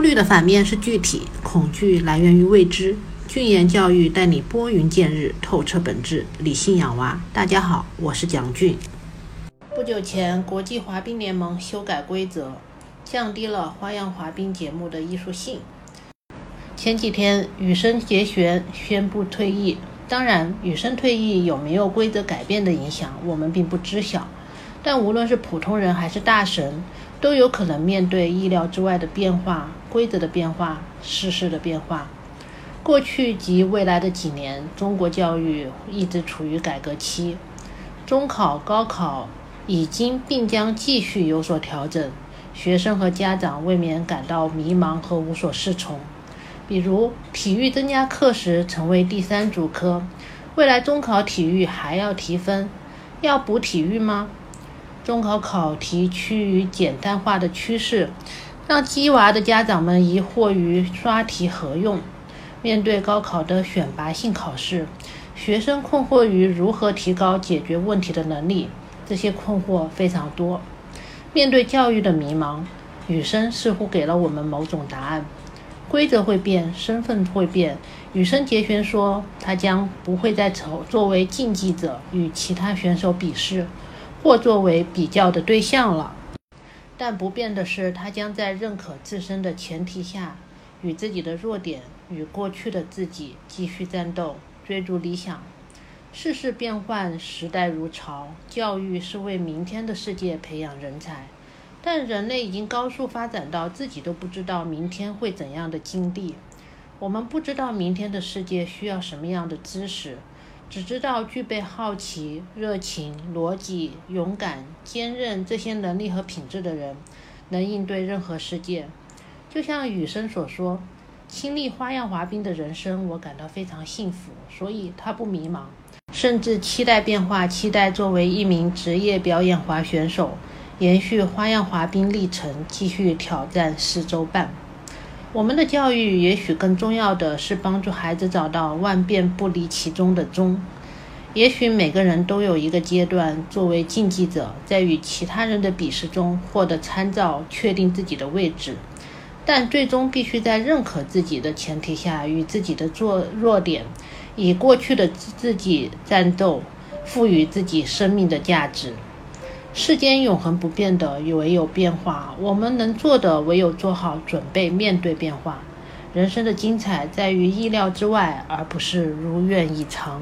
焦虑的反面是具体，恐惧来源于未知。俊言教育带你拨云见日，透彻本质，理性养娃。大家好，我是蒋俊。不久前，国际滑冰联盟修改规则，降低了花样滑冰节目的艺术性。前几天，羽生结弦宣布退役。当然，羽生退役有没有规则改变的影响，我们并不知晓。但无论是普通人还是大神，都有可能面对意料之外的变化、规则的变化、世事的变化。过去及未来的几年，中国教育一直处于改革期，中考、高考已经并将继续有所调整，学生和家长未免感到迷茫和无所适从。比如，体育增加课时成为第三主科，未来中考体育还要提分，要补体育吗？中考考题趋于简单化的趋势，让鸡娃的家长们疑惑于刷题何用。面对高考的选拔性考试，学生困惑于如何提高解决问题的能力。这些困惑非常多。面对教育的迷茫，羽生似乎给了我们某种答案：规则会变，身份会变。羽生结弦说，他将不会再成作为竞技者与其他选手比试，或作为比较的对象了。但不变的是，他将在认可自身的前提下。与自己的弱点，与过去的自己继续战斗，追逐理想。世事变幻，时代如潮，教育是为明天的世界培养人才。但人类已经高速发展到自己都不知道明天会怎样的境地。我们不知道明天的世界需要什么样的知识，只知道具备好奇、热情、逻辑、勇敢、坚韧这些能力和品质的人，能应对任何世界。就像雨生所说，亲历花样滑冰的人生，我感到非常幸福，所以他不迷茫，甚至期待变化，期待作为一名职业表演滑选手，延续花样滑冰历程，继续挑战四周半。我们的教育也许更重要的是帮助孩子找到万变不离其中的中。也许每个人都有一个阶段，作为竞技者，在与其他人的比试中获得参照，确定自己的位置。但最终必须在认可自己的前提下，与自己的弱弱点，以过去的自己战斗，赋予自己生命的价值。世间永恒不变的，唯有变化。我们能做的，唯有做好准备，面对变化。人生的精彩在于意料之外，而不是如愿以偿。